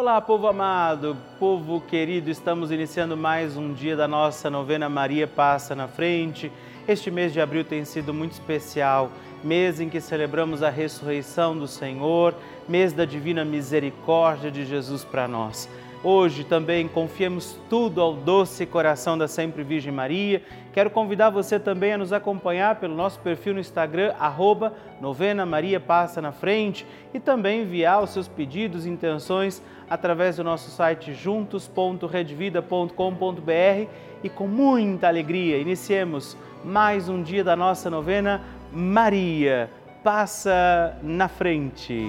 Olá, povo amado, povo querido, estamos iniciando mais um dia da nossa novena Maria Passa na Frente. Este mês de abril tem sido muito especial, mês em que celebramos a ressurreição do Senhor, mês da divina misericórdia de Jesus para nós. Hoje também confiemos tudo ao doce coração da Sempre Virgem Maria. Quero convidar você também a nos acompanhar pelo nosso perfil no Instagram, arroba Novena Maria Passa na Frente, e também enviar os seus pedidos e intenções através do nosso site juntos.redvida.com.br e com muita alegria iniciemos mais um dia da nossa novena Maria Passa na Frente.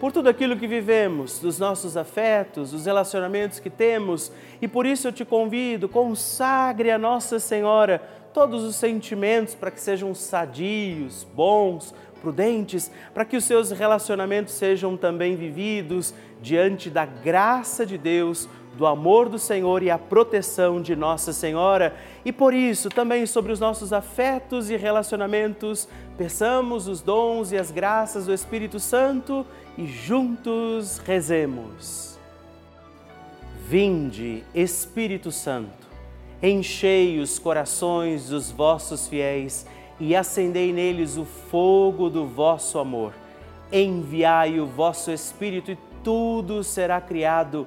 por tudo aquilo que vivemos, dos nossos afetos, dos relacionamentos que temos, e por isso eu te convido, consagre a Nossa Senhora todos os sentimentos para que sejam sadios, bons, prudentes, para que os seus relacionamentos sejam também vividos diante da graça de Deus, do amor do Senhor e a proteção de Nossa Senhora. E por isso, também sobre os nossos afetos e relacionamentos, peçamos os dons e as graças do Espírito Santo e juntos rezemos. Vinde, Espírito Santo, enchei os corações dos vossos fiéis e acendei neles o fogo do vosso amor. Enviai o vosso Espírito e tudo será criado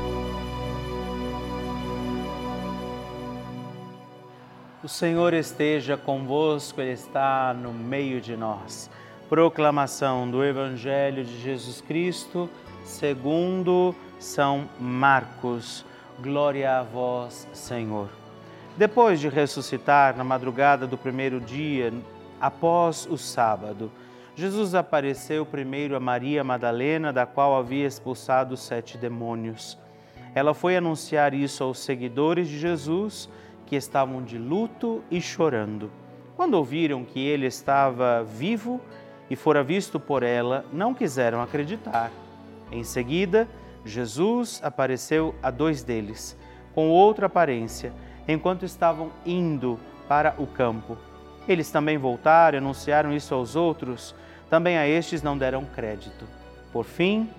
O Senhor esteja convosco, Ele está no meio de nós. Proclamação do Evangelho de Jesus Cristo, segundo São Marcos. Glória a vós, Senhor. Depois de ressuscitar na madrugada do primeiro dia, após o sábado, Jesus apareceu primeiro a Maria Madalena, da qual havia expulsado sete demônios. Ela foi anunciar isso aos seguidores de Jesus que estavam de luto e chorando. Quando ouviram que ele estava vivo e fora visto por ela, não quiseram acreditar. Em seguida, Jesus apareceu a dois deles, com outra aparência, enquanto estavam indo para o campo. Eles também voltaram e anunciaram isso aos outros, também a estes não deram crédito. Por fim,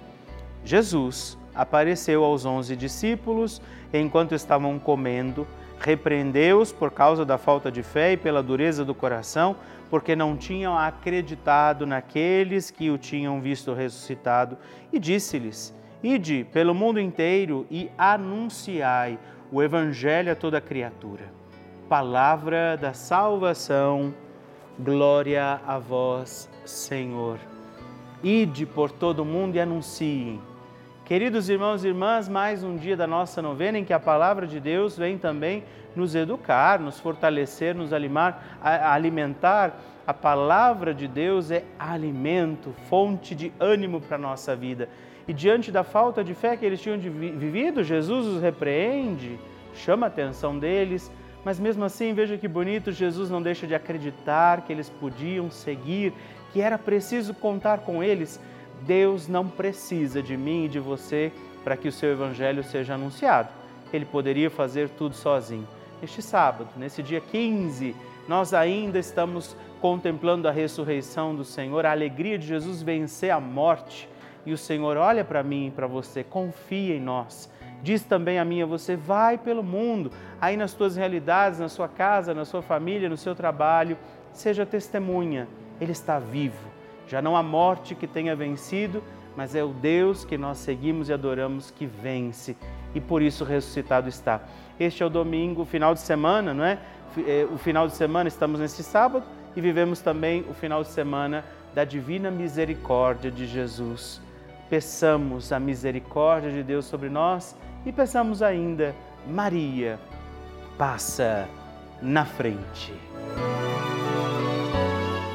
Jesus apareceu aos onze discípulos enquanto estavam comendo repreendeu-os por causa da falta de fé e pela dureza do coração, porque não tinham acreditado naqueles que o tinham visto ressuscitado, e disse-lhes: Ide pelo mundo inteiro e anunciai o evangelho a toda criatura. Palavra da salvação. Glória a vós, Senhor. Ide por todo o mundo e anunciem. Queridos irmãos e irmãs, mais um dia da nossa novena em que a palavra de Deus vem também nos educar, nos fortalecer, nos alimentar. A palavra de Deus é alimento, fonte de ânimo para a nossa vida. E diante da falta de fé que eles tinham vivido, Jesus os repreende, chama a atenção deles, mas mesmo assim, veja que bonito, Jesus não deixa de acreditar que eles podiam seguir, que era preciso contar com eles. Deus não precisa de mim e de você para que o seu evangelho seja anunciado. Ele poderia fazer tudo sozinho. Este sábado, nesse dia 15, nós ainda estamos contemplando a ressurreição do Senhor, a alegria de Jesus vencer a morte. E o Senhor olha para mim e para você, confia em nós. Diz também a mim a você, vai pelo mundo, aí nas tuas realidades, na sua casa, na sua família, no seu trabalho, seja testemunha ele está vivo. Já não há morte que tenha vencido, mas é o Deus que nós seguimos e adoramos que vence e por isso ressuscitado está. Este é o domingo, final de semana, não é? é? O final de semana, estamos nesse sábado e vivemos também o final de semana da divina misericórdia de Jesus. Peçamos a misericórdia de Deus sobre nós e peçamos ainda, Maria, passa na frente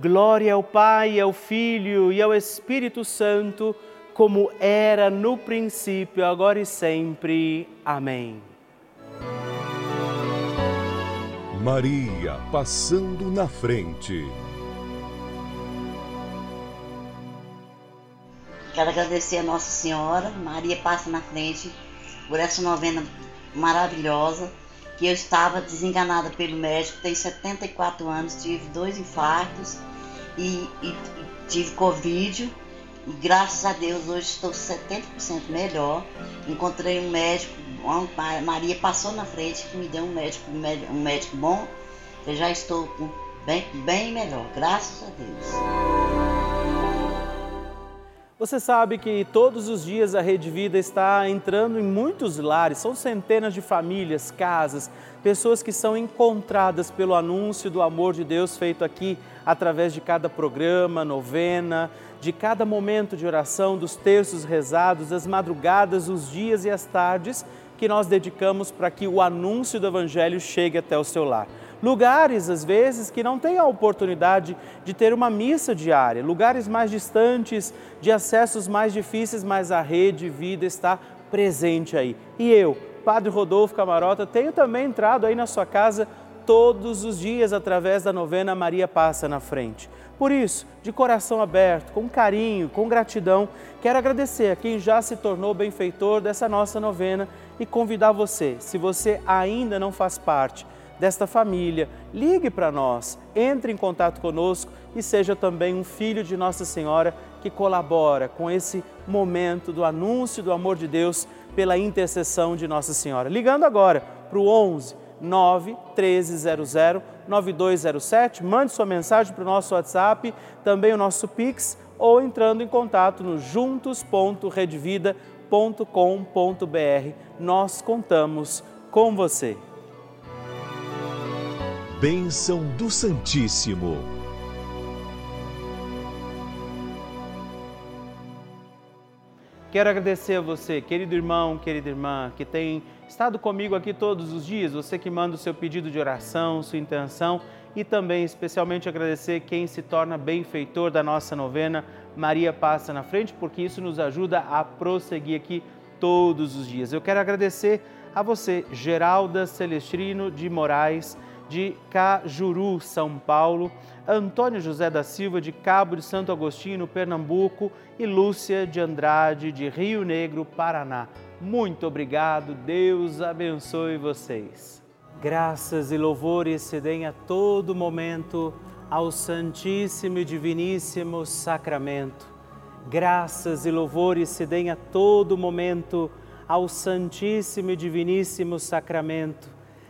Glória ao Pai, ao Filho e ao Espírito Santo, como era no princípio, agora e sempre. Amém. Maria passando na frente. Quero agradecer a Nossa Senhora, Maria passa na frente, por essa novena maravilhosa que eu estava desenganada pelo médico, tenho 74 anos, tive dois infartos e, e, e tive Covid. E graças a Deus hoje estou 70% melhor. Encontrei um médico, Maria passou na frente que me deu um médico, um médico bom Eu já estou bem, bem melhor, graças a Deus. Você sabe que todos os dias a Rede Vida está entrando em muitos lares, são centenas de famílias, casas, pessoas que são encontradas pelo anúncio do amor de Deus feito aqui através de cada programa, novena, de cada momento de oração, dos terços rezados, das madrugadas, os dias e as tardes que nós dedicamos para que o anúncio do Evangelho chegue até o seu lar lugares, às vezes, que não têm a oportunidade de ter uma missa diária, lugares mais distantes, de acessos mais difíceis, mas a rede vida está presente aí. E eu, Padre Rodolfo Camarota, tenho também entrado aí na sua casa todos os dias através da novena Maria Passa na Frente. Por isso, de coração aberto, com carinho, com gratidão, quero agradecer a quem já se tornou benfeitor dessa nossa novena e convidar você, se você ainda não faz parte, desta família. Ligue para nós, entre em contato conosco e seja também um filho de Nossa Senhora que colabora com esse momento do anúncio do amor de Deus pela intercessão de Nossa Senhora. Ligando agora para o 11 9 1300 9207, mande sua mensagem para o nosso WhatsApp, também o nosso Pix ou entrando em contato no juntos.redvida.com.br. Nós contamos com você. Bênção do Santíssimo. Quero agradecer a você, querido irmão, querida irmã, que tem estado comigo aqui todos os dias, você que manda o seu pedido de oração, sua intenção e também especialmente agradecer quem se torna benfeitor da nossa novena Maria Passa na Frente, porque isso nos ajuda a prosseguir aqui todos os dias. Eu quero agradecer a você, Geralda Celestrino de Moraes, de Cajuru, São Paulo, Antônio José da Silva, de Cabo de Santo Agostinho, Pernambuco, e Lúcia de Andrade, de Rio Negro, Paraná. Muito obrigado, Deus abençoe vocês. Graças e louvores se deem a todo momento ao Santíssimo e Diviníssimo Sacramento. Graças e louvores se deem a todo momento ao Santíssimo e Diviníssimo Sacramento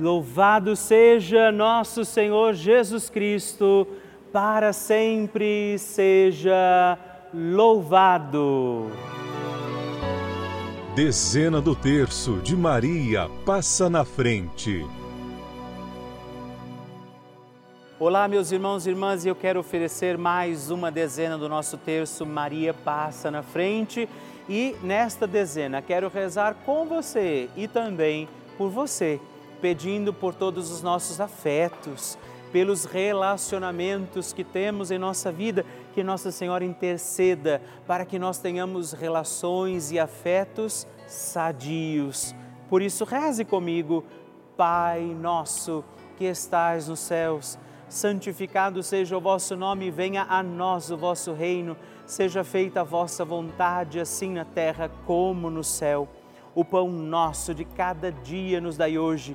Louvado seja nosso Senhor Jesus Cristo, para sempre seja louvado. Dezena do terço de Maria passa na frente. Olá, meus irmãos e irmãs, e eu quero oferecer mais uma dezena do nosso terço Maria passa na frente. E nesta dezena quero rezar com você e também por você pedindo por todos os nossos afetos, pelos relacionamentos que temos em nossa vida, que Nossa Senhora interceda para que nós tenhamos relações e afetos sadios. Por isso, reze comigo, Pai nosso que estais nos céus, santificado seja o vosso nome, venha a nós o vosso reino, seja feita a vossa vontade, assim na terra como no céu. O pão nosso de cada dia nos dai hoje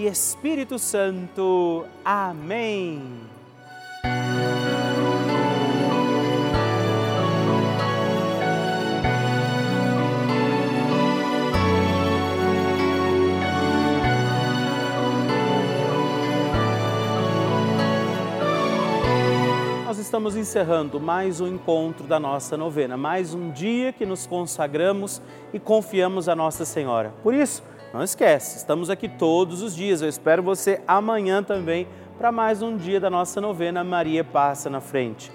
e Espírito Santo. Amém. Nós estamos encerrando mais um encontro da nossa novena, mais um dia que nos consagramos e confiamos a Nossa Senhora. Por isso, não esquece, estamos aqui todos os dias. Eu espero você amanhã também para mais um dia da nossa novena Maria Passa na Frente.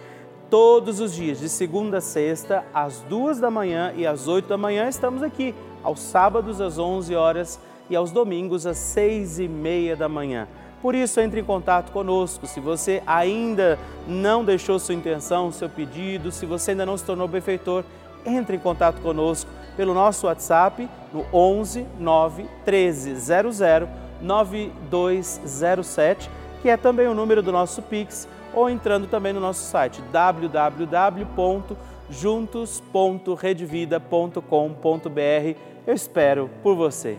Todos os dias, de segunda a sexta, às duas da manhã e às oito da manhã, estamos aqui. Aos sábados, às onze horas e aos domingos, às seis e meia da manhã. Por isso, entre em contato conosco. Se você ainda não deixou sua intenção, seu pedido, se você ainda não se tornou benfeitor, entre em contato conosco pelo nosso WhatsApp no 11 9 13 00 9207, que é também o número do nosso Pix, ou entrando também no nosso site www.juntos.redvida.com.br. Eu espero por você.